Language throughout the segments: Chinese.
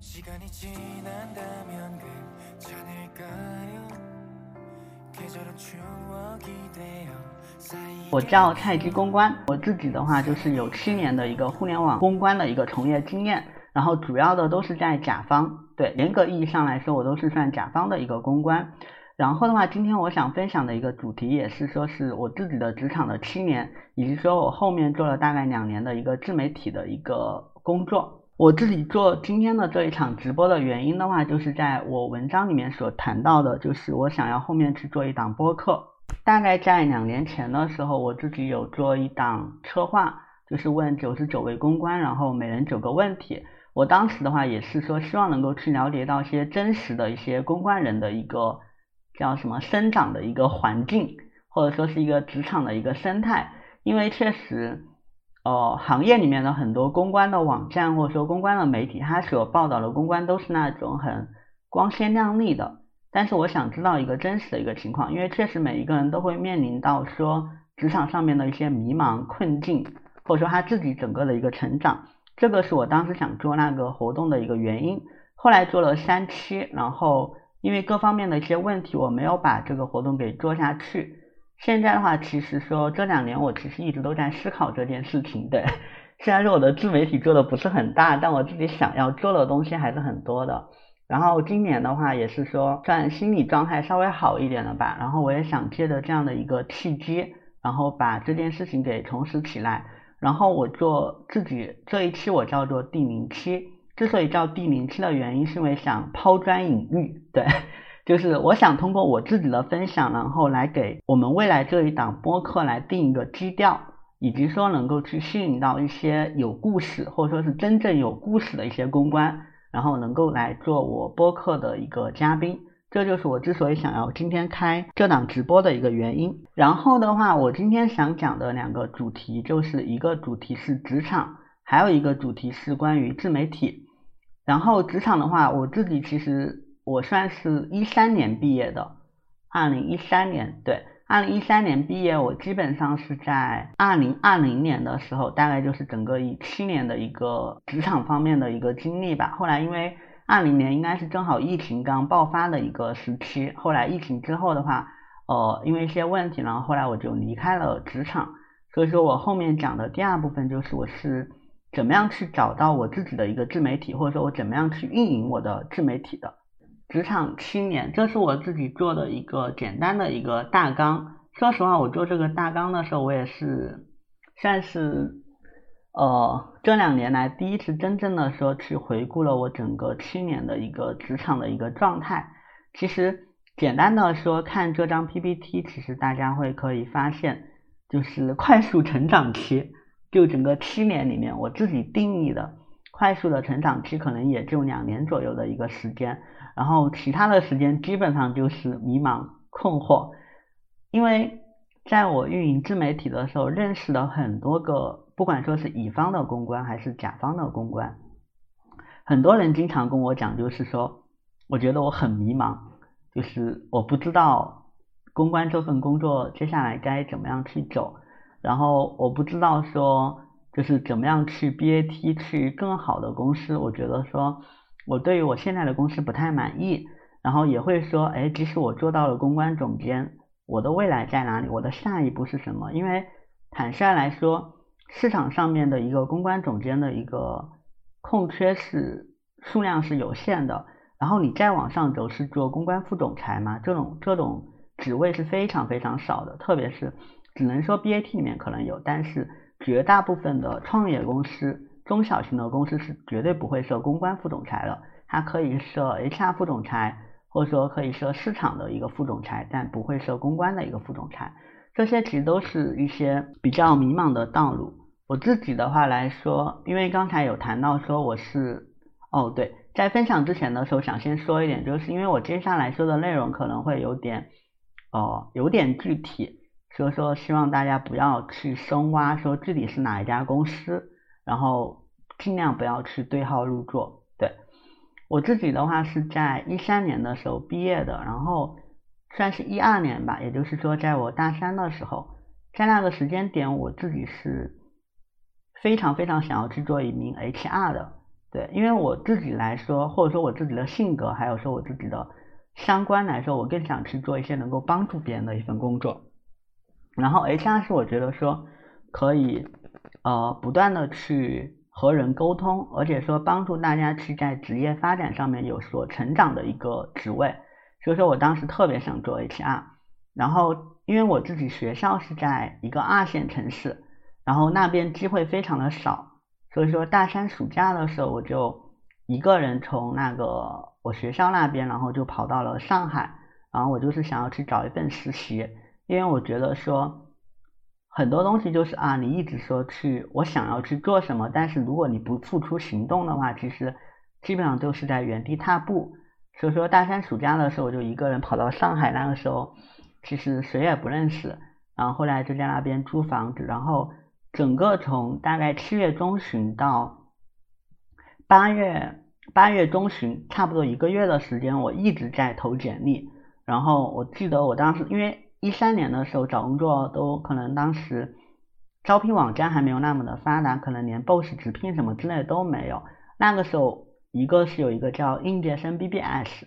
시간이 지난다면 괜찮을까요? 계절은 추억이 되어 쌓이 我叫菜鸡公关，我自己的话就是有七年的一个互联网公关的一个从业经验，然后主要的都是在甲方，对，严格意义上来说，我都是算甲方的一个公关。然后的话，今天我想分享的一个主题也是说是我自己的职场的七年，以及说我后面做了大概两年的一个自媒体的一个工作。 我自己做今天的这一场直播的原因的话，就是在我文章里面所谈到的，就是我想要后面去做一档播客。大概在两年前的时候，我自己有做一档策划，就是问九十九位公关，然后每人九个问题。我当时的话也是说，希望能够去了解到一些真实的一些公关人的一个叫什么生长的一个环境，或者说是一个职场的一个生态，因为确实。呃，行业里面的很多公关的网站或者说公关的媒体，它所报道的公关都是那种很光鲜亮丽的。但是我想知道一个真实的一个情况，因为确实每一个人都会面临到说职场上面的一些迷茫困境，或者说他自己整个的一个成长。这个是我当时想做那个活动的一个原因。后来做了三期，然后因为各方面的一些问题，我没有把这个活动给做下去。现在的话，其实说这两年我其实一直都在思考这件事情。对，虽然说我的自媒体做的不是很大，但我自己想要做的东西还是很多的。然后今年的话，也是说算心理状态稍微好一点了吧。然后我也想借着这样的一个契机，然后把这件事情给重拾起来。然后我做自己这一期我叫做第零期，之所以叫第零期的原因，是因为想抛砖引玉。对。就是我想通过我自己的分享，然后来给我们未来这一档播客来定一个基调，以及说能够去吸引到一些有故事或者说是真正有故事的一些公关，然后能够来做我播客的一个嘉宾。这就是我之所以想要今天开这档直播的一个原因。然后的话，我今天想讲的两个主题，就是一个主题是职场，还有一个主题是关于自媒体。然后职场的话，我自己其实。我算是一三年毕业的，二零一三年对，二零一三年毕业，我基本上是在二零二零年的时候，大概就是整个一七年的一个职场方面的一个经历吧。后来因为二零年应该是正好疫情刚爆发的一个时期，后来疫情之后的话，呃，因为一些问题，然后后来我就离开了职场。所以说我后面讲的第二部分就是我是怎么样去找到我自己的一个自媒体，或者说我怎么样去运营我的自媒体的。职场七年，这是我自己做的一个简单的一个大纲。说实话，我做这个大纲的时候，我也是算是呃这两年来第一次真正的说去回顾了我整个七年的一个职场的一个状态。其实简单的说，看这张 PPT，其实大家会可以发现，就是快速成长期，就整个七年里面，我自己定义的快速的成长期，可能也就两年左右的一个时间。然后其他的时间基本上就是迷茫困惑，因为在我运营自媒体的时候，认识了很多个，不管说是乙方的公关还是甲方的公关，很多人经常跟我讲，就是说，我觉得我很迷茫，就是我不知道公关这份工作接下来该怎么样去走，然后我不知道说就是怎么样去 BAT 去更好的公司，我觉得说。我对于我现在的公司不太满意，然后也会说，哎，即使我做到了公关总监，我的未来在哪里？我的下一步是什么？因为坦率来说，市场上面的一个公关总监的一个空缺是数量是有限的，然后你再往上走是做公关副总裁嘛，这种这种职位是非常非常少的，特别是只能说 BAT 里面可能有，但是绝大部分的创业公司。中小型的公司是绝对不会设公关副总裁的，它可以设 HR 副总裁，或者说可以设市场的一个副总裁，但不会设公关的一个副总裁。这些其实都是一些比较迷茫的道路。我自己的话来说，因为刚才有谈到说我是，哦对，在分享之前的时候想先说一点，就是因为我接下来说的内容可能会有点，哦有点具体，所以说希望大家不要去深挖说具体是哪一家公司。然后尽量不要去对号入座。对我自己的话是在一三年的时候毕业的，然后算是一二年吧，也就是说在我大三的时候，在那个时间点，我自己是非常非常想要去做一名 HR 的。对，因为我自己来说，或者说我自己的性格，还有说我自己的相关来说，我更想去做一些能够帮助别人的一份工作。然后 HR 是我觉得说可以呃不断的去和人沟通，而且说帮助大家去在职业发展上面有所成长的一个职位。所以说我当时特别想做 HR。然后因为我自己学校是在一个二线城市，然后那边机会非常的少。所以说大三暑假的时候，我就一个人从那个我学校那边，然后就跑到了上海，然后我就是想要去找一份实习，因为我觉得说很多东西就是啊，你一直说去我想要去做什么，但是如果你不付出行动的话，其实基本上都是在原地踏步。所以说大三暑假的时候，我就一个人跑到上海，那个时候其实谁也不认识，然后后来就在那边租房子，然后。整个从大概七月中旬到八月八月中旬，差不多一个月的时间，我一直在投简历。然后我记得我当时，因为一三年的时候找工作都可能当时招聘网站还没有那么的发达，可能连 BOSS 直聘什么之类都没有。那个时候，一个是有一个叫应届生 BBS，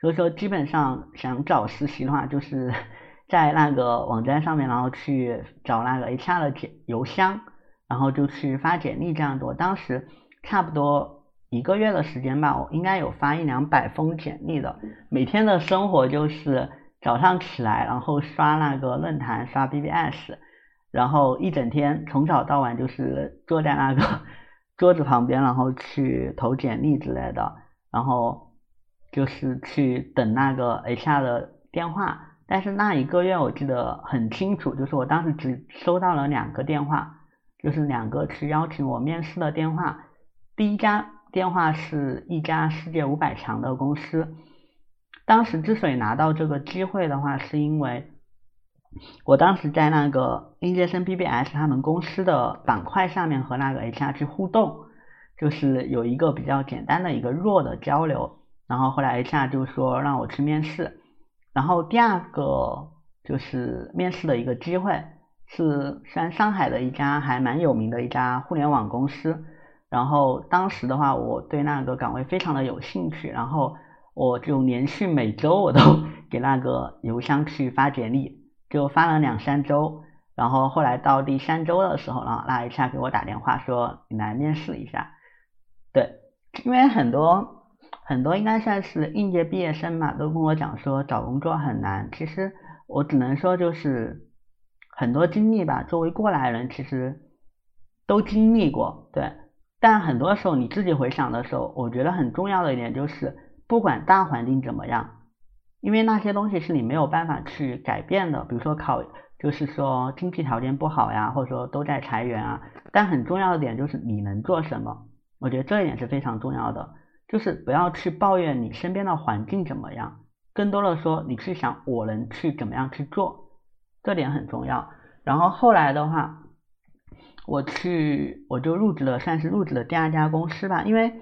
所以说基本上想找实习的话，就是。在那个网站上面，然后去找那个 HR 的简邮箱，然后就去发简历这样子。我当时差不多一个月的时间吧，我应该有发一两百封简历的。每天的生活就是早上起来，然后刷那个论坛，刷 BBS，然后一整天从早到晚就是坐在那个桌子旁边，然后去投简历之类的，然后就是去等那个 HR 的电话。但是那一个月我记得很清楚，就是我当时只收到了两个电话，就是两个去邀请我面试的电话。第一家电话是一家世界五百强的公司，当时之所以拿到这个机会的话，是因为我当时在那个应届生 BBS 他们公司的板块上面和那个 HR 去互动，就是有一个比较简单的一个弱的交流，然后后来 HR 就说让我去面试。然后第二个就是面试的一个机会，是在上海的一家还蛮有名的一家互联网公司。然后当时的话，我对那个岗位非常的有兴趣，然后我就连续每周我都 给那个邮箱去发简历，就发了两三周。然后后来到第三周的时候呢，那一下给我打电话说你来面试一下。对，因为很多。很多应该算是应届毕业生嘛，都跟我讲说找工作很难。其实我只能说就是很多经历吧，作为过来人，其实都经历过。对，但很多时候你自己回想的时候，我觉得很重要的一点就是，不管大环境怎么样，因为那些东西是你没有办法去改变的。比如说考，就是说经济条件不好呀，或者说都在裁员啊。但很重要的点就是你能做什么，我觉得这一点是非常重要的。就是不要去抱怨你身边的环境怎么样，更多的说你去想我能去怎么样去做，这点很重要。然后后来的话，我去我就入职了，算是入职了第二家公司吧。因为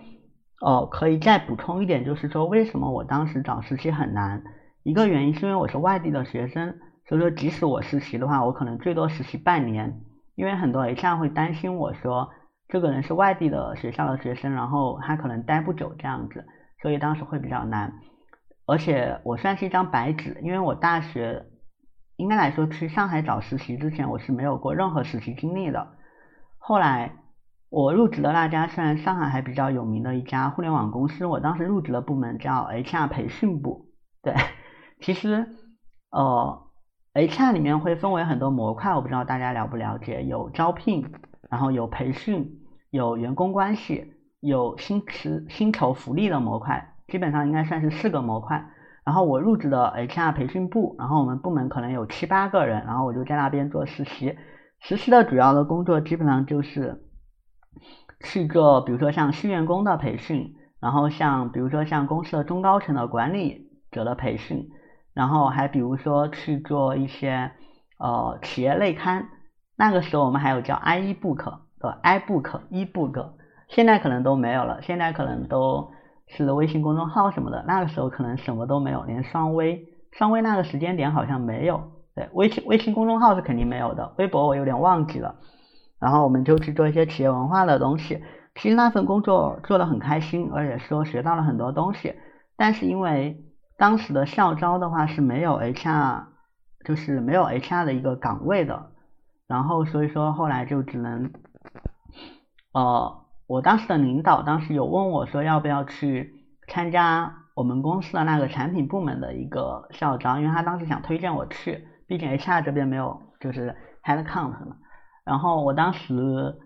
哦，可以再补充一点，就是说为什么我当时找实习很难？一个原因是因为我是外地的学生，所以说即使我实习的话，我可能最多实习半年，因为很多 HR 会担心我说。这个人是外地的学校的学生，然后他可能待不久这样子，所以当时会比较难。而且我算是一张白纸，因为我大学应该来说去上海找实习之前，我是没有过任何实习经历的。后来我入职的那家虽然上海还比较有名的一家互联网公司，我当时入职的部门叫 HR 培训部。对，其实呃 HR 里面会分为很多模块，我不知道大家了不了解，有招聘。然后有培训，有员工关系，有薪资薪酬福利的模块，基本上应该算是四个模块。然后我入职的 HR 培训部，然后我们部门可能有七八个人，然后我就在那边做实习。实习的主要的工作基本上就是去做，比如说像新员工的培训，然后像比如说像公司的中高层的管理者的培训，然后还比如说去做一些呃企业内刊。那个时候我们还有叫 i ebook 的 iBook、eBook，现在可能都没有了，现在可能都是微信公众号什么的。那个时候可能什么都没有，连双微，双微那个时间点好像没有。对，微信微信公众号是肯定没有的，微博我有点忘记了。然后我们就去做一些企业文化的东西。其实那份工作做的很开心，而且说学到了很多东西。但是因为当时的校招的话是没有 HR，就是没有 HR 的一个岗位的，然后所以说后来就只能，呃，我当时的领导当时有问我说要不要去参加我们公司的那个产品部门的一个校招，因为他当时想推荐我去，毕竟 HR 这边没有就是 head count 嘛。然后我当时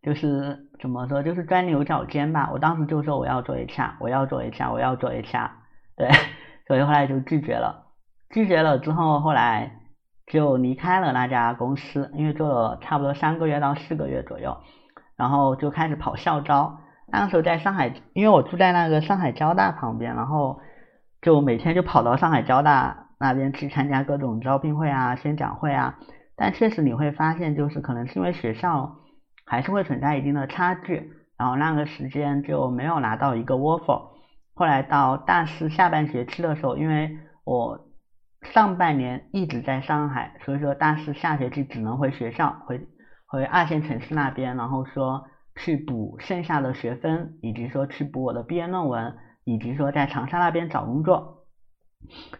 就是怎么说，就是钻牛角尖吧。我当时就说我要做 HR，我要做 HR，我要做 HR，对，所以后来就拒绝了。拒绝了之后，后来就离开了那家公司，因为做了差不多三个月到四个月左右，然后就开始跑校招。那个时候在上海，因为我住在那个上海交大旁边，然后就每天就跑到上海交大那边去参加各种招聘会啊、宣讲会啊。但确实你会发现，就是可能是因为学校还是会存在一定的差距，然后那个时间就没有拿到一个 offer。后来到大四下半学期的时候，因为我上半年一直在上海，所以说大四下学期只能回学校，回回二线城市那边，然后说去补剩下的学分，以及说去补我的毕业论文，以及说在长沙那边找工作。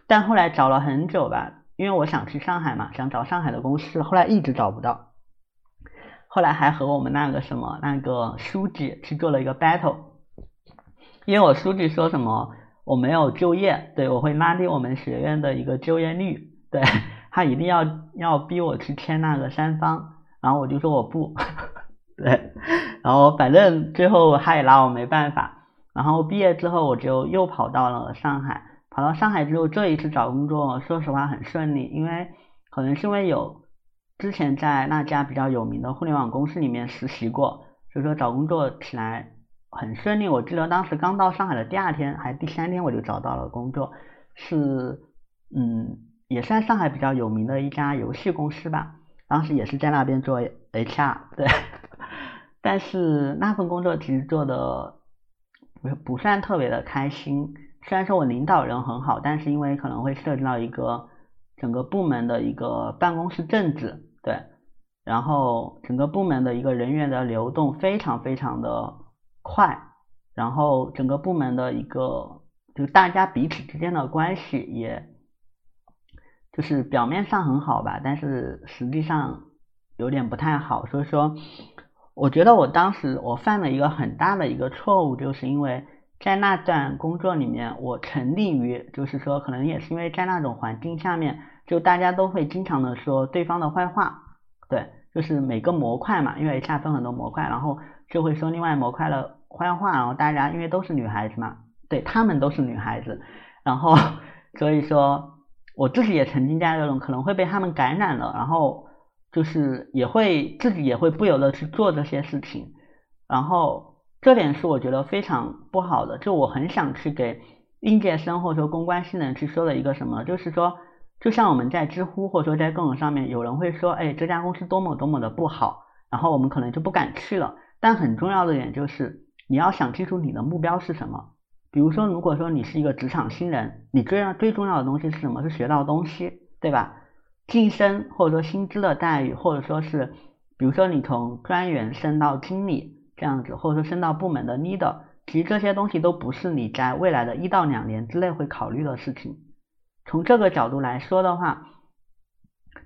但后来找了很久吧。因为我想去上海嘛，想找上海的公司，后来一直找不到，后来还和我们那个什么那个书记去做了一个 battle，因为我书记说什么我没有就业，对我会拉低我们学院的一个就业率，对 他一定要要逼我去签那个三方，然后我就说我不，对，然后反正最后他也拿我没办法，然后毕业之后我就又跑到了上海。跑到上海之后，这一次找工作，说实话很顺利，因为可能是因为有之前在那家比较有名的互联网公司里面实习过，所以说找工作起来很顺利。我记得当时刚到上海的第二天，还第三天我就找到了工作，是嗯，也算上海比较有名的一家游戏公司吧。当时也是在那边做 HR，对，但是那份工作其实做的不不算特别的开心。虽然说我领导人很好，但是因为可能会涉及到一个整个部门的一个办公室政治，对，然后整个部门的一个人员的流动非常非常的快，然后整个部门的一个就大家彼此之间的关系也，就是表面上很好吧，但是实际上有点不太好，所以说我觉得我当时我犯了一个很大的一个错误，就是因为。在那段工作里面，我沉溺于，就是说，可能也是因为在那种环境下面，就大家都会经常的说对方的坏话，对，就是每个模块嘛，因为下分很多模块，然后就会说另外模块的坏话，然后大家因为都是女孩子嘛，对他们都是女孩子，然后所以说我自己也曾经在这种可能会被他们感染了，然后就是也会自己也会不由得去做这些事情，然后。这点是我觉得非常不好的，就我很想去给应届生或者说公关新人去说的一个什么，就是说，就像我们在知乎或者说在各种上面，有人会说，哎，这家公司多么多么的不好，然后我们可能就不敢去了。但很重要的点就是，你要想清楚你的目标是什么。比如说，如果说你是一个职场新人，你最要最重要的东西是什么？是学到东西，对吧？晋升或者说薪资的待遇，或者说是，比如说你从专员升到经理。这样子，或者说升到部门的 leader，其实这些东西都不是你在未来的一到两年之内会考虑的事情。从这个角度来说的话，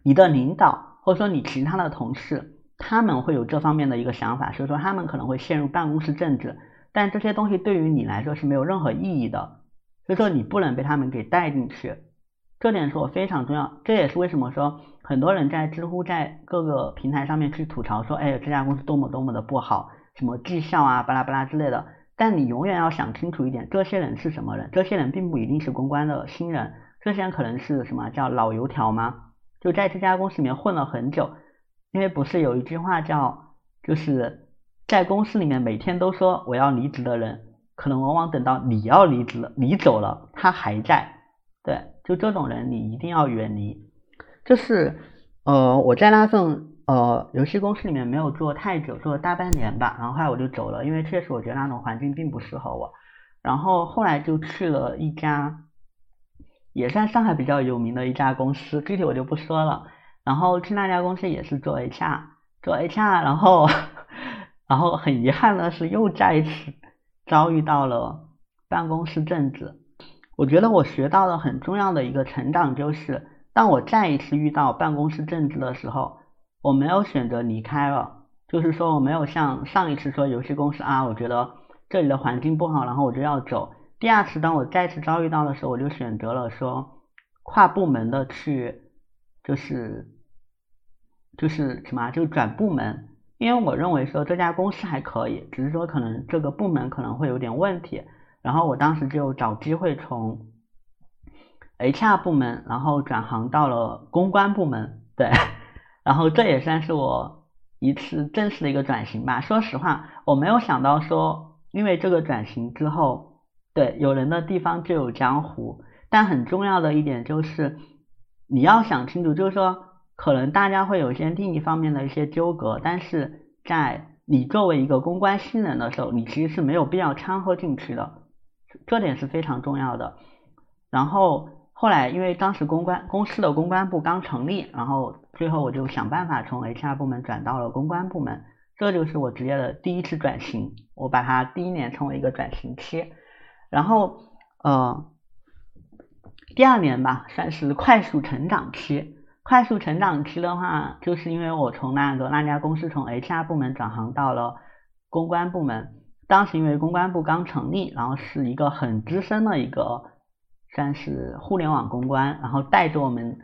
你的领导或者说你其他的同事，他们会有这方面的一个想法，所以说他们可能会陷入办公室政治，但这些东西对于你来说是没有任何意义的，所以说你不能被他们给带进去。这点是我非常重要，这也是为什么说很多人在知乎在各个平台上面去吐槽说，哎，这家公司多么多么的不好。什么绩效啊，巴拉巴拉之类的，但你永远要想清楚一点，这些人是什么人？这些人并不一定是公关的新人，这些人可能是什么叫老油条吗？就在这家公司里面混了很久，因为不是有一句话叫，就是在公司里面每天都说我要离职的人，可能往往等到你要离职了，你走了，他还在。对，就这种人你一定要远离。就是呃，我在那份。呃，游戏公司里面没有做太久，做了大半年吧，然后后来我就走了，因为确实我觉得那种环境并不适合我。然后后来就去了一家，也算上海比较有名的一家公司，具体我就不说了。然后去那家公司也是做 HR，做 HR，然后然后很遗憾的是，又再一次遭遇到了办公室政治。我觉得我学到了很重要的一个成长就是，当我再一次遇到办公室政治的时候，我没有选择离开了，就是说我没有像上一次说游戏公司啊，我觉得这里的环境不好，然后我就要走。第二次当我再次遭遇到的时候，我就选择了说跨部门的去，就是就是什么，就转部门，因为我认为说这家公司还可以，只是说可能这个部门可能会有点问题。然后我当时就找机会从 HR 部门，然后转行到了公关部门，对，然后这也算是我一次正式的一个转型吧。说实话，我没有想到说，因为这个转型之后，对，有人的地方就有江湖。但很重要的一点就是，你要想清楚，就是说，可能大家会有一些另一方面的一些纠葛，但是在你作为一个公关新人的时候，你其实是没有必要掺和进去的。这点是非常重要的。然后后来，因为当时公关公司的公关部刚成立，然后最后我就想办法从 HR 部门转到了公关部门，这就是我职业的第一次转型。我把它第一年称为一个转型期。然后呃，第二年吧，算是快速成长期。快速成长期的话，就是因为我从那个那家公司从 HR 部门转行到了公关部门。当时因为公关部刚成立，然后是一个很资深的一个，算是互联网公关，然后带着我们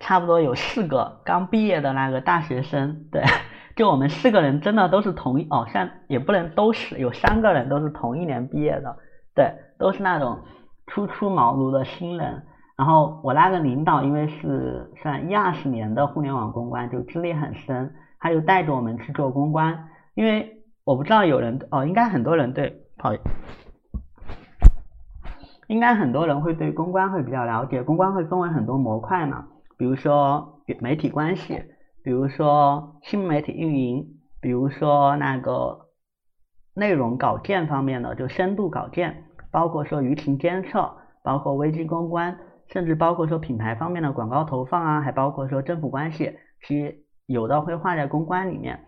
差不多有四个刚毕业的那个大学生，对，就我们四个人真的都是同一哦，像也不能都是，有三个人都是同一年毕业的，对，都是那种初出茅庐的新人。然后我那个领导因为是算一二十年的互联网公关，就资历很深，他就带着我们去做公关，因为。我不知道有人哦，应该很多人对，好，应该很多人会对公关会比较了解。公关会分为很多模块嘛，比如说媒体关系，比如说新媒体运营，比如说那个内容稿件方面的，就深度稿件，包括说舆情监测，包括危机公关，甚至包括说品牌方面的广告投放啊，还包括说政府关系，其实有的会划在公关里面。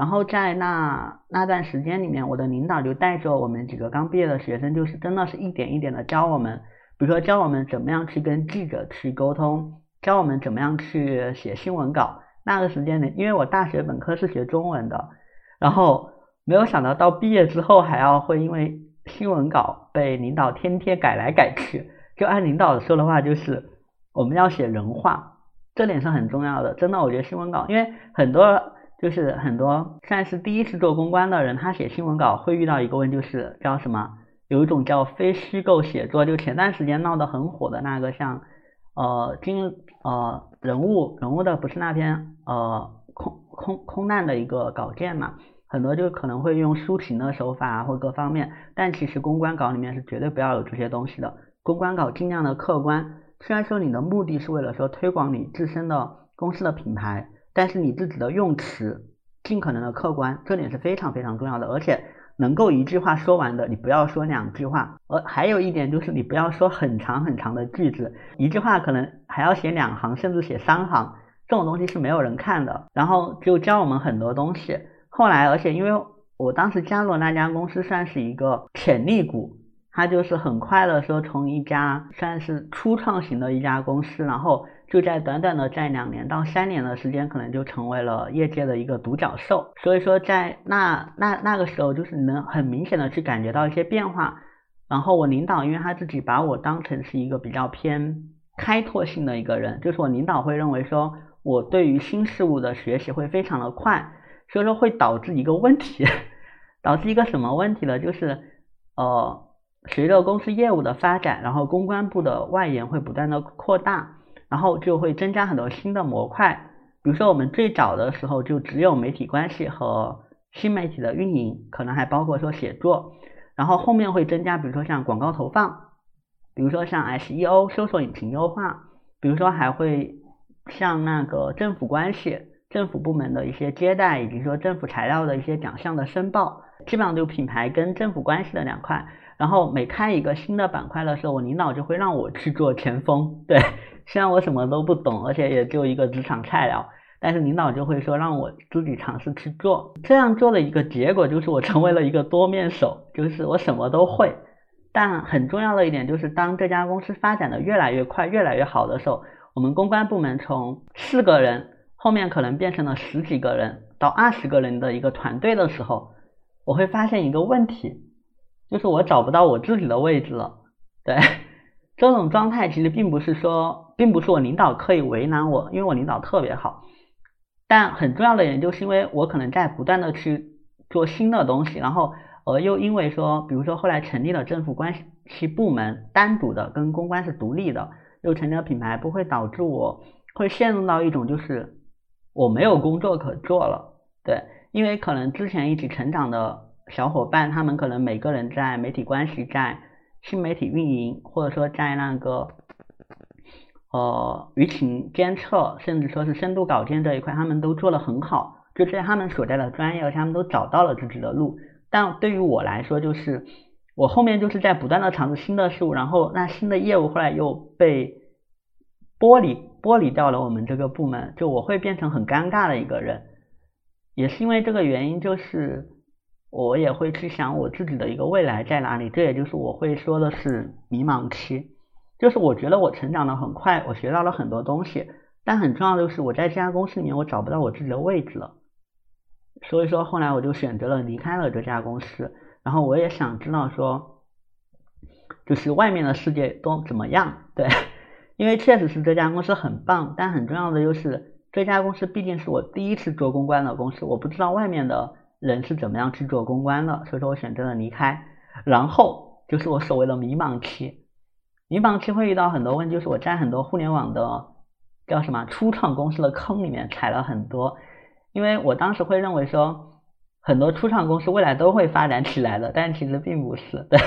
然后在那那段时间里面，我的领导就带着我们几个刚毕业的学生，就是真的是一点一点的教我们，比如说教我们怎么样去跟记者去沟通，教我们怎么样去写新闻稿。那个时间呢，因为我大学本科是学中文的，然后没有想到到毕业之后还要会因为新闻稿被领导天天改来改去。就按领导说的话，就是我们要写人话，这点是很重要的。真的，我觉得新闻稿，因为很多。就是很多算是第一次做公关的人，他写新闻稿会遇到一个问题，就是叫什么？有一种叫非虚构写作，就前段时间闹得很火的那个，像呃金呃人物人物的不是那篇呃空空空难的一个稿件嘛，很多就可能会用抒情的手法啊或各方面，但其实公关稿里面是绝对不要有这些东西的，公关稿尽量的客观。虽然说你的目的是为了说推广你自身的公司的品牌。但是你自己的用词尽可能的客观，这点是非常非常重要的。而且能够一句话说完的，你不要说两句话。而还有一点就是你不要说很长很长的句子，一句话可能还要写两行，甚至写三行，这种东西是没有人看的。然后就教我们很多东西。后来，而且因为我当时加入那家公司算是一个潜力股，它就是很快的说从一家算是初创型的一家公司，然后。就在短短的在两年到三年的时间，可能就成为了业界的一个独角兽。所以说，在那那那个时候，就是能很明显的去感觉到一些变化。然后我领导，因为他自己把我当成是一个比较偏开拓性的一个人，就是我领导会认为说我对于新事物的学习会非常的快，所以说会导致一个问题，导致一个什么问题呢？就是呃，随着公司业务的发展，然后公关部的外延会不断的扩大。然后就会增加很多新的模块，比如说我们最早的时候就只有媒体关系和新媒体的运营，可能还包括说写作，然后后面会增加，比如说像广告投放，比如说像 SEO 搜索引擎优化，比如说还会像那个政府关系、政府部门的一些接待，以及说政府材料的一些奖项的申报，基本上就品牌跟政府关系的两块。然后每开一个新的板块的时候，我领导就会让我去做前锋，对。虽然我什么都不懂，而且也就一个职场菜鸟，但是领导就会说让我自己尝试去做，这样做的一个结果就是我成为了一个多面手，就是我什么都会。但很重要的一点就是，当这家公司发展的越来越快、越来越好的时候，我们公关部门从四个人后面可能变成了十几个人到二十个人的一个团队的时候，我会发现一个问题，就是我找不到我自己的位置了。对，这种状态其实并不是说，并不是我领导刻意为难我，因为我领导特别好。但很重要的原因就是因为我可能在不断的去做新的东西，然后。而又因为说，比如说后来成立了政府关系部门，单独的跟公关是独立的，又成立了品牌部，会导致我会陷入到一种就是我没有工作可做了。对，因为可能之前一起成长的小伙伴，他们可能每个人在媒体关系、在新媒体运营，或者说在那个呃舆情监测，甚至说是深度稿件这一块，他们都做得很好，就在他们所在的专业，他们都找到了自己的路。但对于我来说，就是我后面就是在不断的尝试新的事物，然后那新的业务后来又被剥离剥离掉了我们这个部门，就我会变成很尴尬的一个人。也是因为这个原因，就是我也会去想我自己的一个未来在哪里。这也就是我会说的是迷茫期，就是我觉得我成长的很快，我学到了很多东西，但很重要的就是我在这家公司里面我找不到我自己的位置了。所以说后来我就选择了离开了这家公司，然后我也想知道说，就是外面的世界都怎么样？对，因为确实是这家公司很棒，但很重要的就是这家公司毕竟是我第一次做公关的公司，我不知道外面的人是怎么样去做公关的，所以说我选择了离开。然后就是我所谓的迷茫期，迷茫期会遇到很多问，就是我在很多互联网的叫什么初创公司的坑里面踩了很多。因为我当时会认为说，很多初创公司未来都会发展起来的，但其实并不是。对，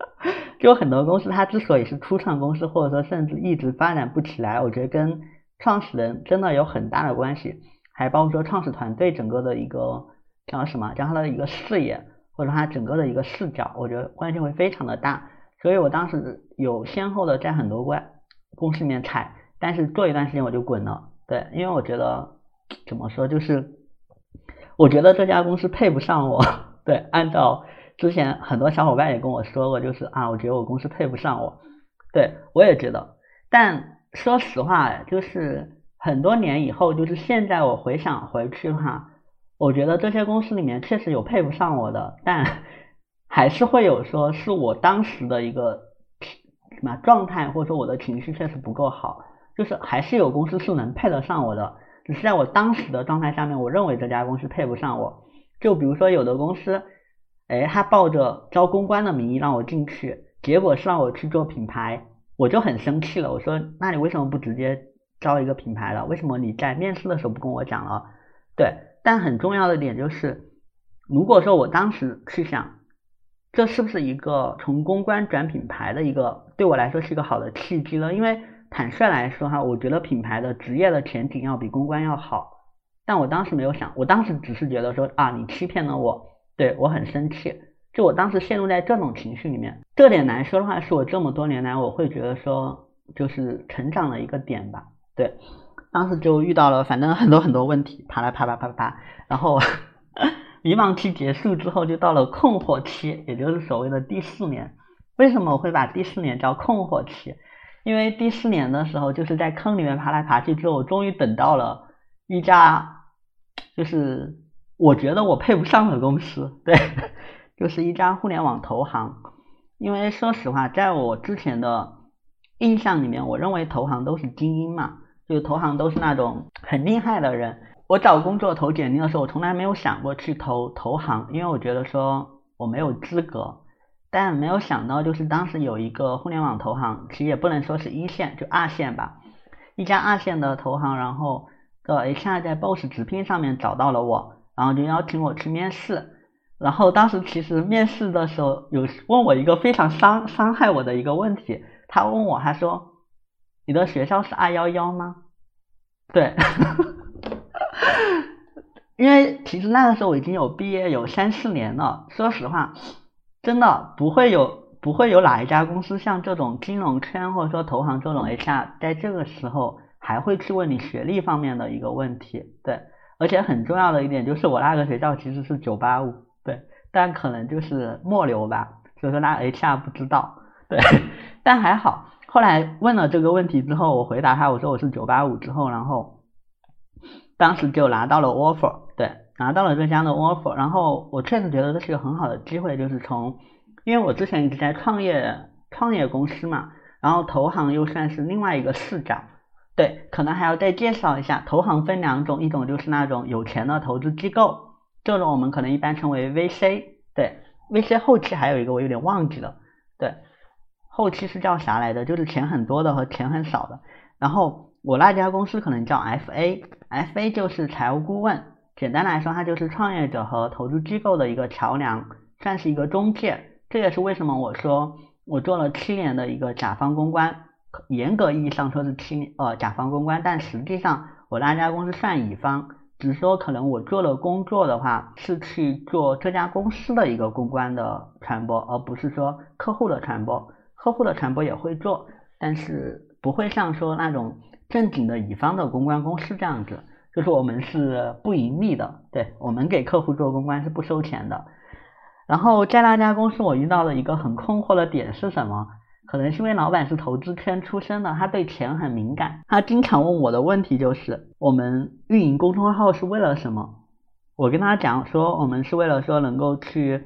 就很多公司它之所以是初创公司，或者说甚至一直发展不起来，我觉得跟创始人真的有很大的关系，还包括说创始团队整个的一个叫什么，叫他的一个视野，或者他整个的一个视角，我觉得关系会非常的大。所以我当时有先后的在很多关公司里面踩，但是做一段时间我就滚了。对，因为我觉得。怎么说？就是我觉得这家公司配不上我。对，按照之前很多小伙伴也跟我说过，就是啊，我觉得我公司配不上我。对我也觉得，但说实话，就是很多年以后，就是现在我回想回去的话，我觉得这些公司里面确实有配不上我的，但 还是会有说是我当时的一个什么状态，或者说我的情绪确实不够好，就是还是有公司是能配得上我的。只是在我当时的状态下面，我认为这家公司配不上我。就比如说有的公司，哎，他抱着招公关的名义让我进去，结果是让我去做品牌，我就很生气了。我说，那你为什么不直接招一个品牌了？为什么你在面试的时候不跟我讲了？对，但很重要的点就是，如果说我当时去想，这是不是一个从公关转品牌的一个对我来说是一个好的契机呢？因为坦率来说哈，我觉得品牌的职业的前景要比公关要好，但我当时没有想，我当时只是觉得说啊，你欺骗了我，对我很生气，就我当时陷入在这种情绪里面，这点来说的话，是我这么多年来我会觉得说就是成长的一个点吧，对，当时就遇到了反正很多很多问题，爬来爬爬爬爬，然后 迷茫期结束之后就到了困惑期，也就是所谓的第四年，为什么我会把第四年叫困惑期？因为第四年的时候，就是在坑里面爬来爬去之后，我终于等到了一家，就是我觉得我配不上的公司，对，就是一家互联网投行。因为说实话，在我之前的印象里面，我认为投行都是精英嘛，就投行都是那种很厉害的人。我找工作投简历的时候，我从来没有想过去投投行，因为我觉得说我没有资格。但没有想到，就是当时有一个互联网投行，其实也不能说是一线，就二线吧，一家二线的投行，然后的 HR 在 Boss 直聘上面找到了我，然后就邀请我去面试。然后当时其实面试的时候有问我一个非常伤伤害我的一个问题，他问我，他说：“你的学校是二幺幺吗？”对，因为其实那个时候我已经有毕业有三四年了，说实话。真的不会有不会有哪一家公司像这种金融圈或者说投行这种 HR 在这个时候还会去问你学历方面的一个问题，对，而且很重要的一点就是我那个学校其实是九八五，对，但可能就是末流吧，所以说那 HR 不知道，对，但还好，后来问了这个问题之后，我回答他我说我是九八五之后，然后当时就拿到了 offer，对，拿到了这家的 offer，然后我确实觉得这是一个很好的机会，就是从，因为我之前一直在创业创业公司嘛，然后投行又算是另外一个视角。对，可能还要再介绍一下，投行分两种，一种就是那种有钱的投资机构，这种我们可能一般称为 VC。对，VC 后期还有一个我有点忘记了，对，后期是叫啥来着？就是钱很多的和钱很少的。然后我那家公司可能叫 FA，FA 就是财务顾问，简单来说，它就是创业者和投资机构的一个桥梁，算是一个中介。这也是为什么我说我做了七年的一个甲方公关。严格意义上说是七呃甲方公关，但实际上我那家公司算乙方，只是说可能我做的工作的话是去做这家公司的一个公关的传播，而不是说客户的传播。客户的传播也会做，但是不会像说那种正经的乙方的公关公司这样子，就是我们是不盈利的，对我们给客户做公关是不收钱的。然后在那家公司我遇到了一个很困惑的点是什么？可能是因为老板是投资圈出身的，他对钱很敏感。他经常问我的问题就是：我们运营公众号是为了什么？我跟他讲说，我们是为了说能够去，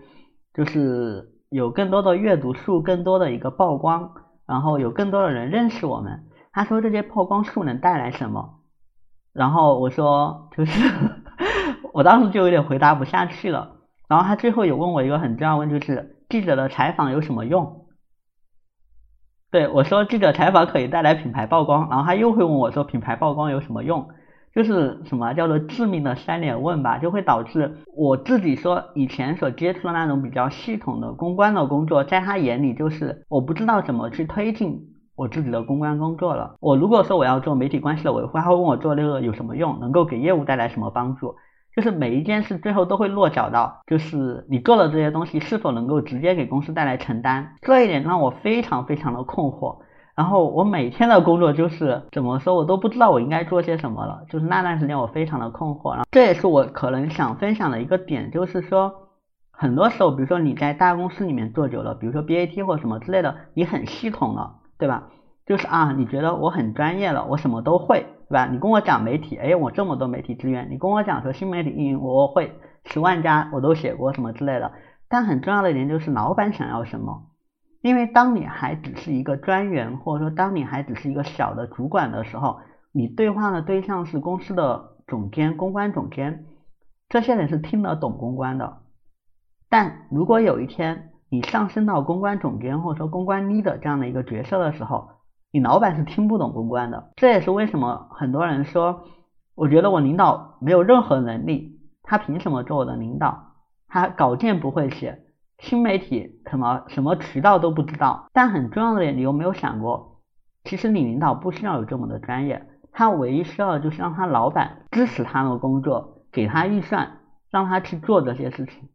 就是有更多的阅读数，更多的一个曝光，然后有更多的人认识我们。他说这些曝光数能带来什么？然后我说就是，我当时就有点回答不下去了。然后他最后有问我一个很重要问，就是记者的采访有什么用？对我说，记者采访可以带来品牌曝光，然后他又会问我说，品牌曝光有什么用？就是什么叫做致命的三连问吧，就会导致我自己说以前所接触的那种比较系统的公关的工作，在他眼里就是我不知道怎么去推进我自己的公关工作了。我如果说我要做媒体关系的维护，他会问我做这个有什么用，能够给业务带来什么帮助？就是每一件事最后都会落脚到，就是你做的这些东西是否能够直接给公司带来承担，这一点让我非常非常的困惑。然后我每天的工作就是怎么说，我都不知道我应该做些什么了。就是那段时间我非常的困惑。然后这也是我可能想分享的一个点，就是说很多时候，比如说你在大公司里面做久了，比如说 BAT 或什么之类的，你很系统了，对吧？就是啊，你觉得我很专业了，我什么都会。对吧？你跟我讲媒体，哎，我这么多媒体资源。你跟我讲说新媒体运营，我会十万加我都写过什么之类的。但很重要的一点就是老板想要什么。因为当你还只是一个专员，或者说当你还只是一个小的主管的时候，你对话的对象是公司的总监、公关总监，这些人是听得懂公关的。但如果有一天你上升到公关总监或者说公关 leader 这样的一个角色的时候，你老板是听不懂公关的，这也是为什么很多人说，我觉得我领导没有任何能力，他凭什么做我的领导？他稿件不会写，新媒体什么什么渠道都不知道。但很重要的点，你有没有想过，其实你领导不需要有这么的专业，他唯一需要的就是让他老板支持他的工作，给他预算，让他去做这些事情。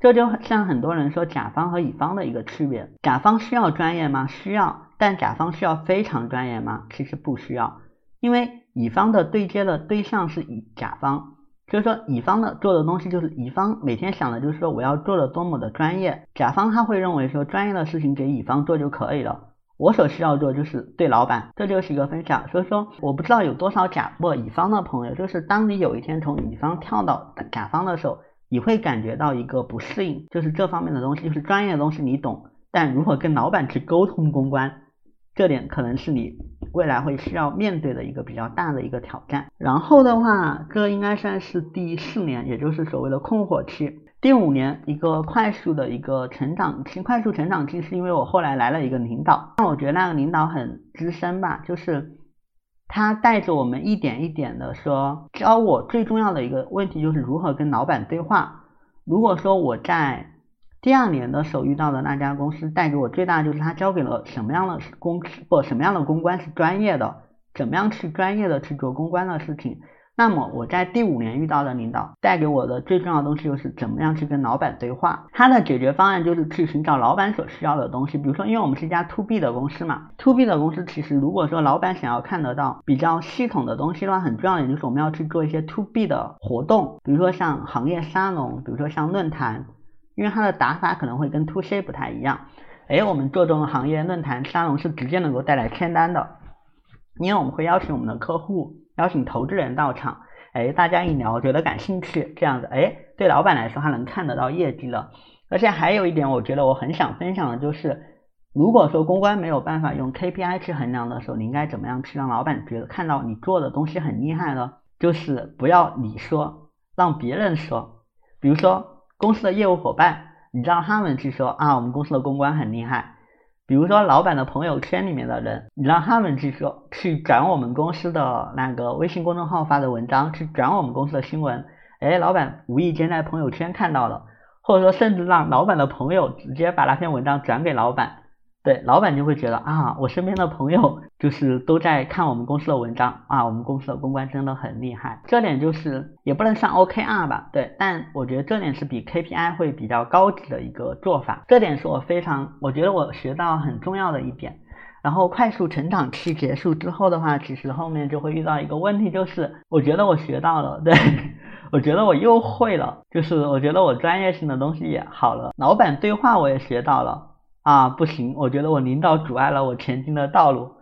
这就像很多人说甲方和乙方的一个区别，甲方需要专业吗？需要。但甲方需要非常专业吗？其实不需要，因为乙方的对接的对象是乙甲方，所以说乙方的做的东西就是乙方每天想的就是说我要做的多么的专业，甲方他会认为说专业的事情给乙方做就可以了，我所需要做就是对老板，这就是一个分享。所以说我不知道有多少甲或乙方的朋友，就是当你有一天从乙方跳到甲方的时候，你会感觉到一个不适应，就是这方面的东西，就是专业的东西你懂，但如何跟老板去沟通公关？这点可能是你未来会需要面对的一个比较大的一个挑战。然后的话，这应该算是第四年，也就是所谓的困惑期。第五年，一个快速的一个成长期。快速成长期是因为我后来来了一个领导，那我觉得那个领导很资深吧，就是他带着我们一点一点的说，教我最重要的一个问题就是如何跟老板对话。如果说我在第二年的时候遇到的那家公司带给我最大就是他交给了什么样的公司不什么样的公关是专业的，怎么样去专业的去做公关的事情。那么我在第五年遇到的领导带给我的最重要的东西就是怎么样去跟老板对话。他的解决方案就是去寻找老板所需要的东西。比如说，因为我们是一家 to B 的公司嘛，to B 的公司其实如果说老板想要看得到比较系统的东西的话，很重要的就是我们要去做一些 to B 的活动，比如说像行业沙龙，比如说像论坛，因为它的打法可能会跟 to C 不太一样。哎，我们做这种行业论坛沙龙是直接能够带来签单的，因为我们会邀请我们的客户。邀请投资人到场，哎，大家一聊觉得感兴趣，这样子，哎，对老板来说他能看得到业绩了。而且还有一点，我觉得我很想分享的就是，如果说公关没有办法用 KPI 去衡量的时候，你应该怎么样去让老板觉得看到你做的东西很厉害呢？就是不要你说，让别人说。比如说公司的业务伙伴，你让他们去说啊，我们公司的公关很厉害。比如说，老板的朋友圈里面的人，你让他们去说，去转我们公司的那个微信公众号发的文章，去转我们公司的新闻，哎，老板无意间在朋友圈看到了，或者说甚至让老板的朋友直接把那篇文章转给老板。对，老板就会觉得啊，我身边的朋友就是都在看我们公司的文章啊，我们公司的公关真的很厉害。这点就是也不能算 OKR 吧，对，但我觉得这点是比 KPI 会比较高级的一个做法。这点是我非常，我觉得我学到很重要的一点。然后快速成长期结束之后的话，其实后面就会遇到一个问题，就是我觉得我学到了，对 我觉得我又会了，就是我觉得我专业性的东西也好了，老板对话我也学到了。啊，不行，我觉得我领导阻碍了我前进的道路，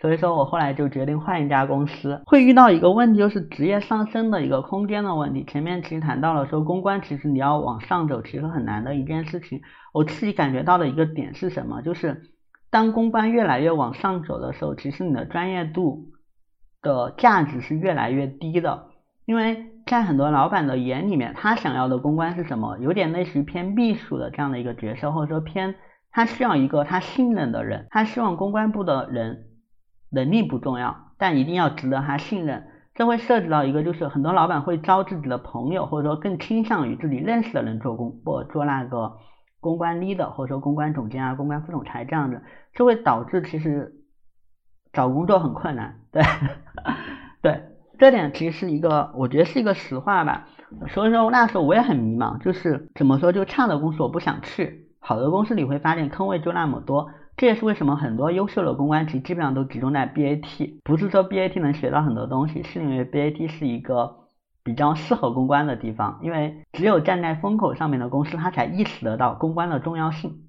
所以说我后来就决定换一家公司。会遇到一个问题，就是职业上升的一个空间的问题。前面其实谈到了说，公关其实你要往上走，其实很难的一件事情。我自己感觉到的一个点是什么？就是当公关越来越往上走的时候，其实你的专业度的价值是越来越低的，因为在很多老板的眼里面，他想要的公关是什么？有点类似于偏秘书的这样的一个角色，或者说偏。他需要一个他信任的人，他希望公关部的人能力不重要，但一定要值得他信任。这会涉及到一个，就是很多老板会招自己的朋友，或者说更倾向于自己认识的人做公或做那个公关 leader，或者说公关总监啊、公关副总裁这样的，就会导致其实找工作很困难。对，对，这点其实是一个，我觉得是一个实话吧。所以说那时候我也很迷茫，就是怎么说，就差的公司我不想去。好的公司你会发现坑位就那么多，这也是为什么很多优秀的公关其实基本上都集中在 BAT。不是说 BAT 能学到很多东西，是因为 BAT 是一个比较适合公关的地方，因为只有站在风口上面的公司，它才意识得到公关的重要性。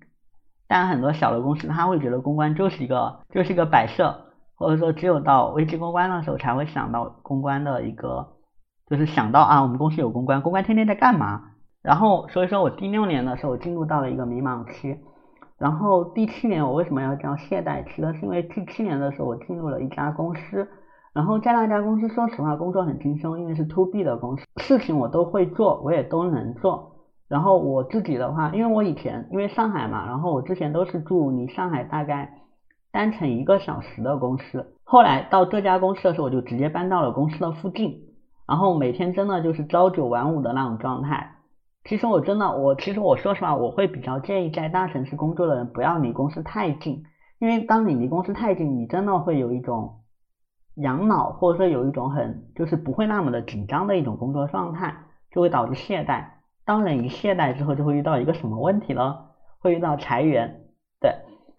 但很多小的公司，他会觉得公关就是一个就是一个摆设，或者说只有到危机公关的时候才会想到公关的一个，就是想到啊，我们公司有公关，公关天天在干嘛？然后，所以说我第六年的时候我进入到了一个迷茫期，然后第七年我为什么要叫懈怠期呢？是因为第七年的时候我进入了一家公司，然后在那家公司说实话工作很轻松，因为是 to B 的公司，事情我都会做，我也都能做。然后我自己的话，因为我以前因为上海嘛，然后我之前都是住离上海大概单程一个小时的公司，后来到这家公司的时候，我就直接搬到了公司的附近，然后每天真的就是朝九晚五的那种状态。其实我真的，我其实我说实话，我会比较建议在大城市工作的人不要离公司太近，因为当你离公司太近，你真的会有一种养老，或者说有一种很就是不会那么的紧张的一种工作状态，就会导致懈怠。当人一懈怠之后，就会遇到一个什么问题呢？会遇到裁员。对，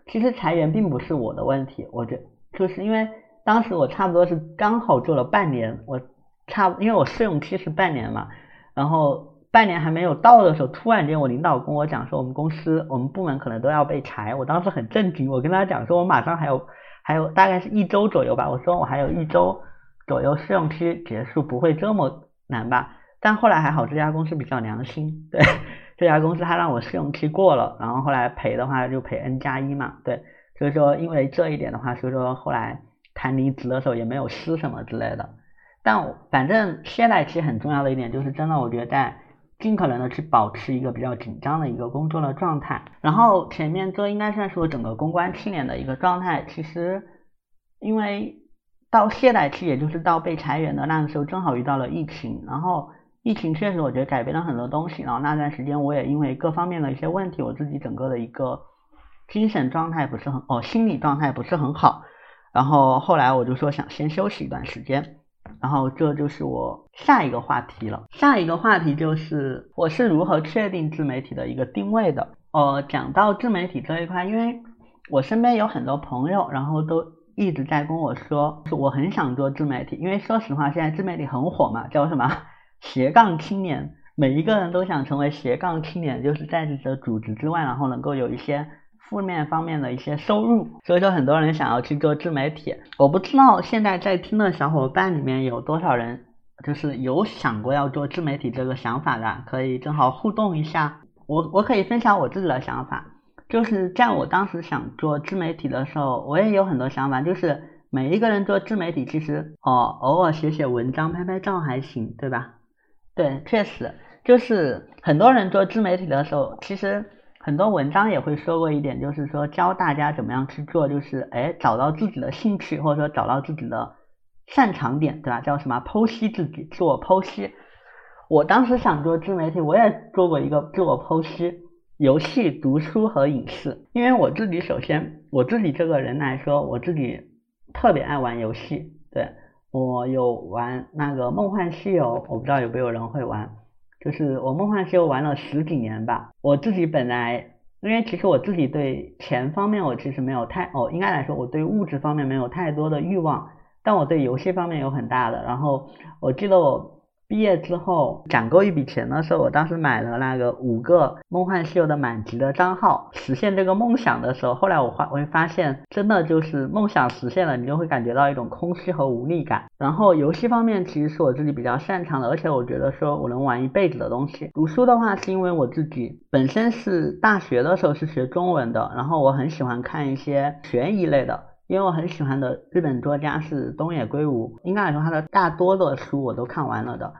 其实裁员并不是我的问题，我觉就是因为当时我差不多是刚好做了半年，我差因为我试用期是半年嘛，然后。半年还没有到的时候，突然间我领导跟我讲说，我们公司我们部门可能都要被裁。我当时很震惊，我跟他讲说，我马上还有还有大概是一周左右吧，我说我还有一周左右试用期结束，不会这么难吧？但后来还好，这家公司比较良心，对这家公司他让我试用期过了，然后后来赔的话就赔 N 加一嘛，对，所以说因为这一点的话，所以说后来谈离职的时候也没有撕什么之类的。但反正现在其实很重要的一点就是，真的我觉得在尽可能的去保持一个比较紧张的一个工作的状态，然后前面这应该算是我整个公关七年的一个状态。其实，因为到懈怠期，也就是到被裁员的那个时候，正好遇到了疫情。然后疫情确实我觉得改变了很多东西。然后那段时间我也因为各方面的一些问题，我自己整个的一个精神状态不是很哦，心理状态不是很好。然后后来我就说想先休息一段时间。然后这就是我下一个话题了。下一个话题就是我是如何确定自媒体的一个定位的。呃，讲到自媒体这一块，因为我身边有很多朋友，然后都一直在跟我说，我很想做自媒体，因为说实话，现在自媒体很火嘛，叫什么 斜杠青年，每一个人都想成为斜杠青年，就是在自己的主职之外，然后能够有一些负面方面的一些收入，所以说很多人想要去做自媒体。我不知道现在在听的小伙伴里面有多少人，就是有想过要做自媒体这个想法的，可以正好互动一下。我我可以分享我自己的想法，就是在我当时想做自媒体的时候，我也有很多想法，就是每一个人做自媒体，其实哦，偶尔写写文章、拍拍照还行，对吧？对，确实，就是很多人做自媒体的时候，其实很多文章也会说过一点，就是说教大家怎么样去做，就是哎，找到自己的兴趣，或者说找到自己的擅长点，对吧？叫什么？剖析自己，自我剖析。我当时想做自媒体，我也做过一个自我剖析：游戏、读书和影视。因为我自己首先，我自己这个人来说，我自己特别爱玩游戏。对我有玩那个《梦幻西游》，我不知道有没有人会玩。就是我《梦幻西游》玩了十几年吧。我自己本来，因为其实我自己对钱方面我其实没有太哦，应该来说我对物质方面没有太多的欲望，但我对游戏方面有很大的。然后我记得我。毕业之后攒够一笔钱的时候，我当时买了那个五个梦幻西游的满级的账号，实现这个梦想的时候，后来我发我会发现，真的就是梦想实现了，你就会感觉到一种空虚和无力感。然后游戏方面其实是我自己比较擅长的，而且我觉得说我能玩一辈子的东西。读书的话是因为我自己本身是大学的时候是学中文的，然后我很喜欢看一些悬疑类的。因为我很喜欢的日本作家是东野圭吾，应该来说他的大多的书我都看完了的。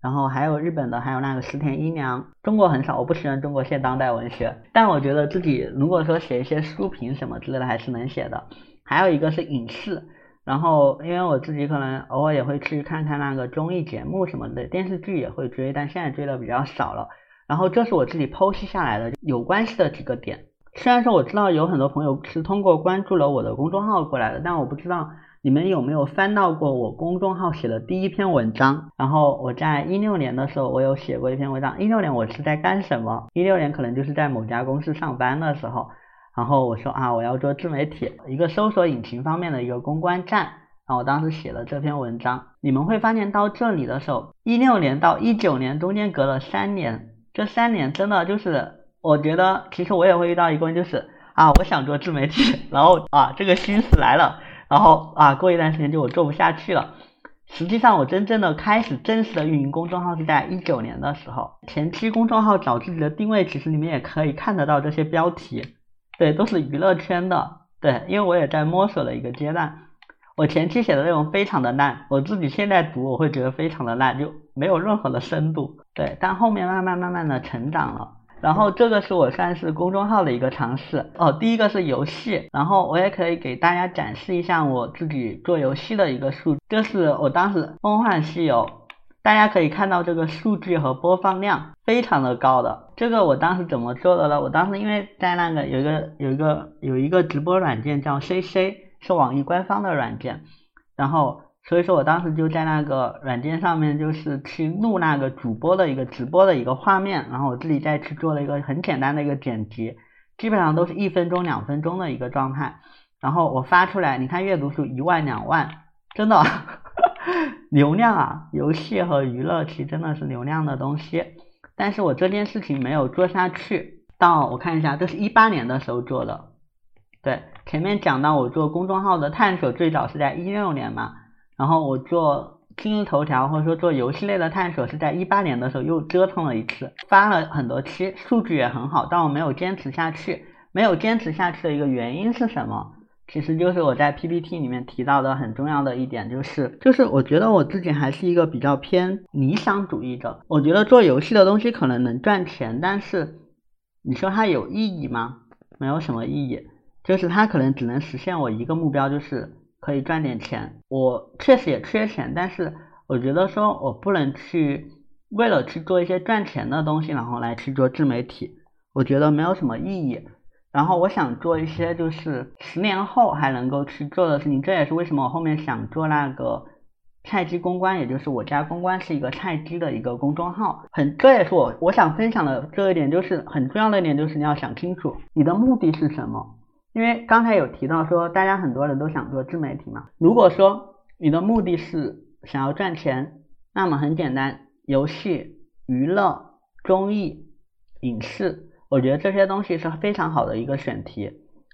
然后还有日本的，还有那个石田一良。中国很少，我不喜欢中国现当代文学，但我觉得自己如果说写一些书评什么之类的还是能写的。还有一个是影视，然后因为我自己可能偶尔也会去看看那个综艺节目什么的，电视剧也会追，但现在追的比较少了。然后这是我自己剖析下来的有关系的几个点。虽然说我知道有很多朋友是通过关注了我的公众号过来的，但我不知道你们有没有翻到过我公众号写的第一篇文章。然后我在一六年的时候，我有写过一篇文章。一六年我是在干什么？一六年可能就是在某家公司上班的时候。然后我说啊，我要做自媒体，一个搜索引擎方面的一个公关站。然后我当时写了这篇文章。你们会发现到这里的时候，一六年到一九年中间隔了三年，这三年真的就是。我觉得其实我也会遇到一个问题，就是啊，我想做自媒体，然后啊，这个心思来了，然后啊，过一段时间就我做不下去了。实际上，我真正的开始正式的运营公众号是在一九年的时候。前期公众号找自己的定位，其实你们也可以看得到这些标题，对，都是娱乐圈的，对，因为我也在摸索的一个阶段。我前期写的内容非常的烂，我自己现在读我会觉得非常的烂，就没有任何的深度，对，但后面慢慢慢慢的成长了。然后这个是我算是公众号的一个尝试哦，第一个是游戏，然后我也可以给大家展示一下我自己做游戏的一个数，这是我当时梦幻西游，大家可以看到这个数据和播放量非常的高的，这个我当时怎么做的呢？我当时因为在那个有一个有一个有一个直播软件叫 CC，是网易官方的软件，然后。所以说我当时就在那个软件上面，就是去录那个主播的一个直播的一个画面，然后我自己再去做了一个很简单的一个剪辑，基本上都是一分钟、两分钟的一个状态，然后我发出来，你看阅读数一万、两万，真的 流量啊！游戏和娱乐其实真的是流量的东西，但是我这件事情没有做下去，到我看一下，这是一八年的时候做的，对，前面讲到我做公众号的探索最早是在一六年嘛。然后我做今日头条或者说做游戏类的探索是在一八年的时候又折腾了一次，发了很多期，数据也很好，但我没有坚持下去。没有坚持下去的一个原因是什么？其实就是我在 PPT 里面提到的很重要的一点，就是就是我觉得我自己还是一个比较偏理想主义者。我觉得做游戏的东西可能能赚钱，但是你说它有意义吗？没有什么意义，就是它可能只能实现我一个目标，就是。可以赚点钱，我确实也缺钱，但是我觉得说我不能去为了去做一些赚钱的东西，然后来去做自媒体，我觉得没有什么意义。然后我想做一些就是十年后还能够去做的事情，这也是为什么我后面想做那个菜鸡公关，也就是我家公关是一个菜鸡的一个公众号。很，这也是我我想分享的这一点，就是很重要的一点，就是你要想清楚你的目的是什么。因为刚才有提到说，大家很多人都想做自媒体嘛。如果说你的目的是想要赚钱，那么很简单，游戏、娱乐、综艺、影视，我觉得这些东西是非常好的一个选题。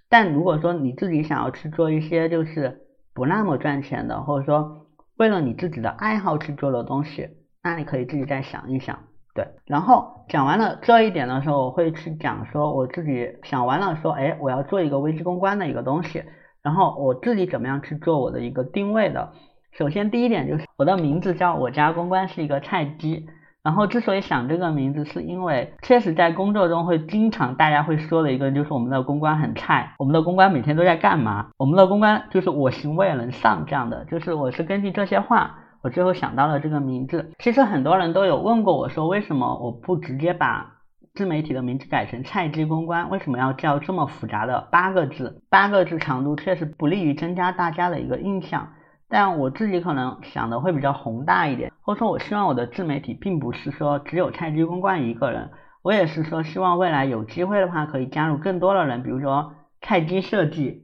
但如果说你自己想要去做一些就是不那么赚钱的，或者说为了你自己的爱好去做的东西，那你可以自己再想一想。对，然后讲完了这一点的时候，我会去讲说我自己想完了说，哎，我要做一个危机公关的一个东西，然后我自己怎么样去做我的一个定位的。首先第一点就是我的名字叫我家公关是一个菜鸡，然后之所以想这个名字，是因为确实在工作中会经常大家会说的一个就是我们的公关很菜，我们的公关每天都在干嘛？我们的公关就是我行我也能上这样的，就是我是根据这些话。我最后想到了这个名字。其实很多人都有问过我说，为什么我不直接把自媒体的名字改成“菜鸡公关”？为什么要叫这么复杂的八个字？八个字长度确实不利于增加大家的一个印象。但我自己可能想的会比较宏大一点，或者说，我希望我的自媒体并不是说只有菜鸡公关一个人，我也是说希望未来有机会的话可以加入更多的人，比如说菜鸡设计，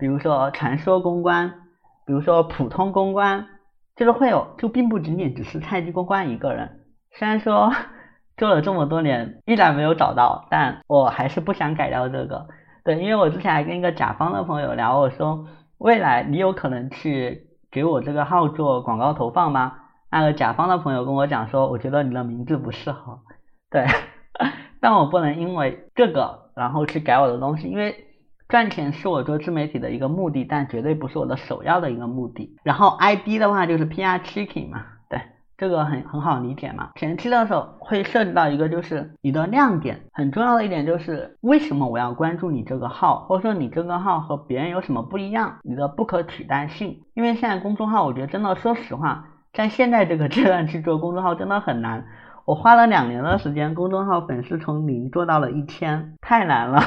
比如说传说公关，比如说普通公关。就是会有，就并不仅仅只是菜鸡公关一个人。虽然说 做了这么多年，依然没有找到，但我还是不想改掉这个。对，因为我之前还跟一个甲方的朋友聊，我说未来你有可能去给我这个号做广告投放吗？那个甲方的朋友跟我讲说，我觉得你的名字不适合。对，但我不能因为这个然后去改我的东西，因为。赚钱是我做自媒体的一个目的，但绝对不是我的首要的一个目的。然后 ID 的话就是 PR Chicken 嘛，对，这个很很好理解嘛。前期的时候会涉及到一个就是你的亮点，很重要的一点就是为什么我要关注你这个号，或者说你这个号和别人有什么不一样，你的不可取代性。因为现在公众号，我觉得真的说实话，在现在这个阶段去做公众号真的很难。我花了两年的时间，公众号粉丝从零做到了一千，太难了。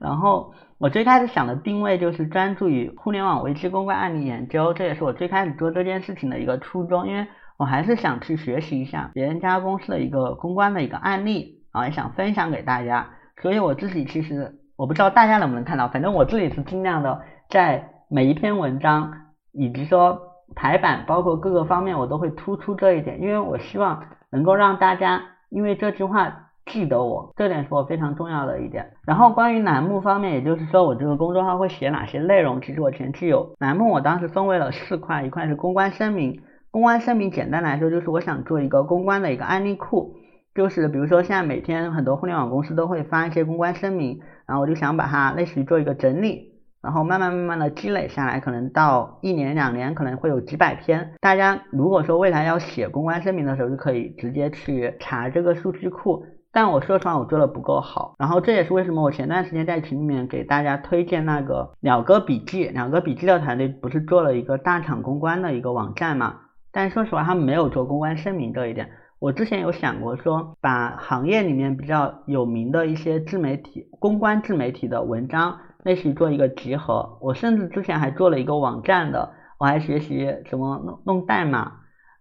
然后我最开始想的定位就是专注于互联网危机公关案例研究，这也是我最开始做这件事情的一个初衷，因为我还是想去学习一下别人家公司的一个公关的一个案例，然后也想分享给大家。所以我自己其实我不知道大家能不能看到，反正我自己是尽量的在每一篇文章以及说排版，包括各个方面，我都会突出这一点，因为我希望能够让大家因为这句话。记得我，这点是我非常重要的一点。然后关于栏目方面，也就是说我这个公众号会写哪些内容，其实我前期有栏目，我当时分为了四块，一块是公关声明。公关声明简单来说就是我想做一个公关的一个案例库，就是比如说现在每天很多互联网公司都会发一些公关声明，然后我就想把它类似于做一个整理，然后慢慢慢慢的积累下来，可能到一年两年可能会有几百篇。大家如果说未来要写公关声明的时候，就可以直接去查这个数据库。但我说实话，我做的不够好。然后这也是为什么我前段时间在群里面给大家推荐那个鸟哥笔记，鸟哥笔记的团队不是做了一个大厂公关的一个网站嘛？但说实话，他们没有做公关声明这一点。我之前有想过说，把行业里面比较有名的一些自媒体、公关自媒体的文章，类似于做一个集合。我甚至之前还做了一个网站的，我还学习怎么弄弄代码。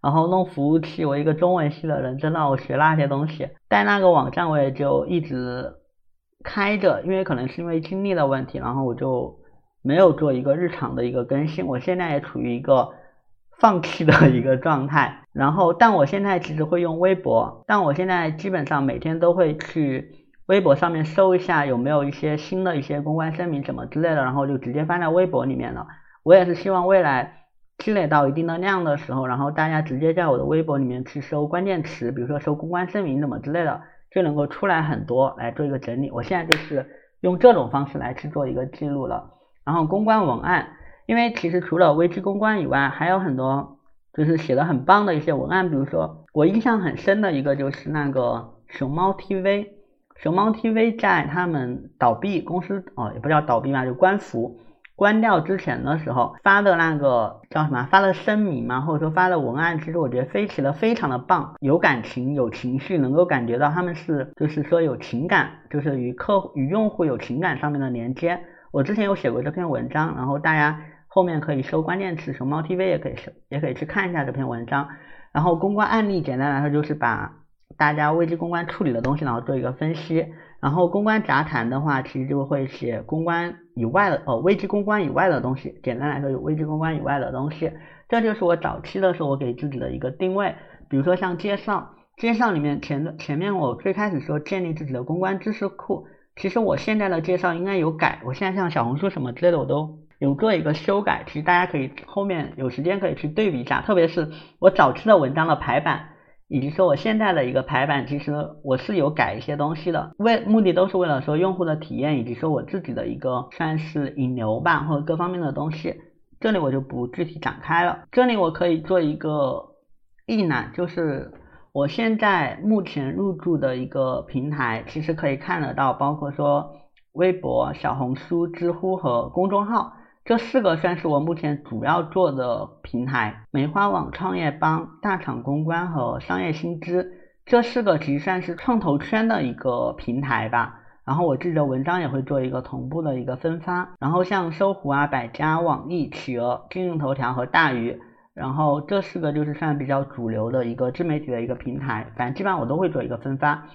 然后弄服务器，我一个中文系的人，真的我学那些东西，但那个网站我也就一直开着，因为可能是因为精力的问题，然后我就没有做一个日常的一个更新。我现在也处于一个放弃的一个状态。然后，但我现在其实会用微博，但我现在基本上每天都会去微博上面搜一下有没有一些新的一些公关声明什么之类的，然后就直接发在微博里面了。我也是希望未来。积累到一定的量的时候，然后大家直接在我的微博里面去搜关键词，比如说搜公关声明怎么之类的，就能够出来很多来做一个整理。我现在就是用这种方式来去做一个记录了。然后公关文案，因为其实除了危机公关以外，还有很多就是写的很棒的一些文案，比如说我印象很深的一个就是那个熊猫 TV，熊猫 TV 在他们倒闭公司哦，也不叫倒闭吧，就关服。关掉之前的时候发的那个叫什么？发的声明嘛，或者说发的文案，其实我觉得飞起的非常的棒，有感情，有情绪，能够感觉到他们是就是说有情感，就是与客户与用户有情感上面的连接。我之前有写过这篇文章，然后大家。后面可以搜关键词，熊猫 TV 也可以搜，也可以去看一下这篇文章。然后公关案例，简单来说就是把大家危机公关处理的东西，然后做一个分析。然后公关杂谈的话，其实就会写公关以外的，哦，危机公关以外的东西。简单来说，有危机公关以外的东西。这就是我早期的时候我给自己的一个定位。比如说像介绍，介绍里面前的前面我最开始说建立自己的公关知识库，其实我现在的介绍应该有改。我现在像小红书什么之类的，我都有做一个修改。其实大家可以后面有时间可以去对比一下，特别是我早期的文章的排版。以及说我现在的一个排版，其实我是有改一些东西的，为目的都是为了说用户的体验，以及说我自己的一个算是引流吧，或者各方面的东西，这里我就不具体展开了。这里我可以做一个一览，就是我现在目前入驻的一个平台，其实可以看得到，包括说微博、小红书、知乎和公众号。这四个算是我目前主要做的平台，梅花网、创业邦、大厂公关和商业新知，这四个其实算是创投圈的一个平台吧。然后我自己的文章也会做一个同步的一个分发。然后像搜狐啊、百家、网易、企鹅、今日头条和大鱼，然后这四个就是算比较主流的一个自媒体的一个平台，反正基本上我都会做一个分发。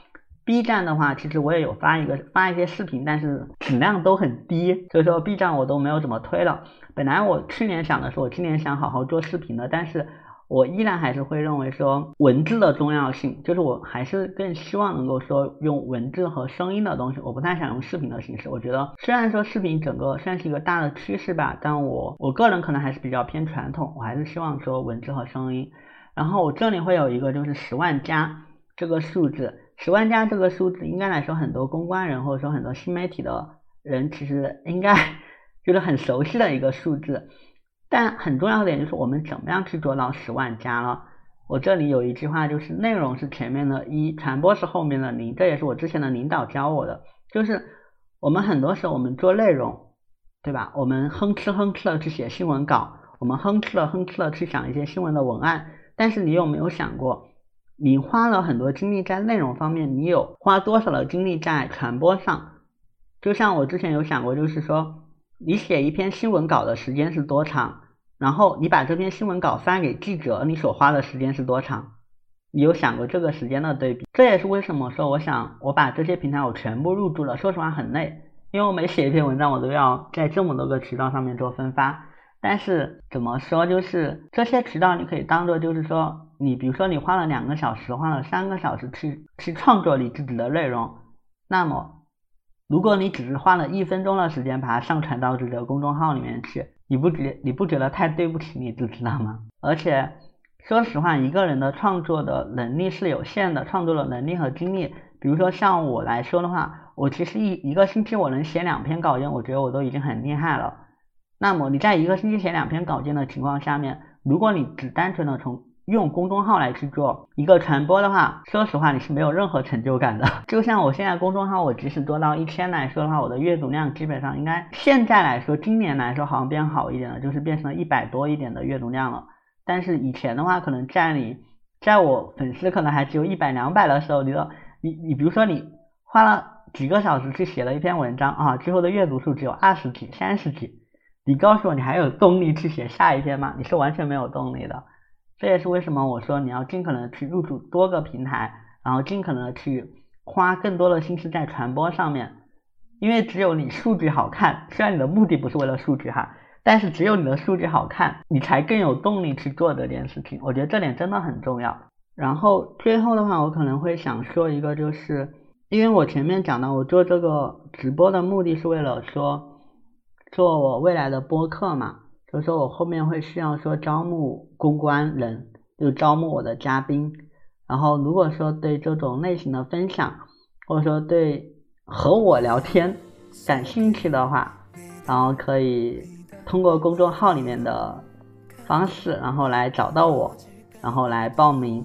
B 站的话，其实我也有发一个发一些视频，但是质量都很低，所以说 B 站我都没有怎么推了。本来我去年想的是，我今年想好好做视频的，但是我依然还是会认为说文字的重要性，就是我还是更希望能够说用文字和声音的东西，我不太想用视频的形式。我觉得虽然说视频整个算是一个大的趋势吧，但我我个人可能还是比较偏传统，我还是希望说文字和声音。然后我这里会有一个就是十万加这个数字。十万加这个数字，应该来说，很多公关人或者说很多新媒体的人，其实应该 就是很熟悉的一个数字。但很重要的点就是，我们怎么样去做到十万加了？我这里有一句话，就是内容是前面的一，传播是后面的零。这也是我之前的领导教我的，就是我们很多时候我们做内容，对吧？我们哼哧哼哧的去写新闻稿，我们哼哧了哼哧的去想一些新闻的文案，但是你有没有想过？你花了很多精力在内容方面，你有花多少的精力在传播上？就像我之前有想过，就是说，你写一篇新闻稿的时间是多长？然后你把这篇新闻稿发给记者，你所花的时间是多长？你有想过这个时间的对比？这也是为什么说我想我把这些平台我全部入驻了。说实话很累，因为我每写一篇文章，我都要在这么多个渠道上面做分发。但是怎么说，就是这些渠道你可以当做，就是说。你比如说，你花了两个小时，花了三个小时去去创作你自己的内容，那么，如果你只是花了一分钟的时间把它上传到自己的公众号里面去，你不觉你不觉得太对不起你自己了吗？而且，说实话，一个人的创作的能力是有限的，创作的能力和精力，比如说像我来说的话，我其实一一个星期我能写两篇稿件，我觉得我都已经很厉害了。那么你在一个星期写两篇稿件的情况下面，如果你只单纯的从用公众号来去做一个传播的话，说实话你是没有任何成就感的。就像我现在公众号，我即使做到一千来说的话，我的阅读量基本上应该现在来说，今年来说好像变好一点了，就是变成了一百多一点的阅读量了。但是以前的话，可能在你在我粉丝可能还只有一百两百的时候，你说你你比如说你花了几个小时去写了一篇文章啊，最后的阅读数只有二十几、三十几，你告诉我你还有动力去写下一篇吗？你是完全没有动力的。这也是为什么我说你要尽可能去入驻多个平台，然后尽可能去花更多的心思在传播上面，因为只有你数据好看，虽然你的目的不是为了数据哈，但是只有你的数据好看，你才更有动力去做这件事情。我觉得这点真的很重要。然后最后的话，我可能会想说一个，就是因为我前面讲到，我做这个直播的目的是为了说做我未来的播客嘛。所以说我后面会需要说招募公关人，就招募我的嘉宾。然后如果说对这种类型的分享，或者说对和我聊天感兴趣的话，然后可以通过公众号里面的方式，然后来找到我，然后来报名。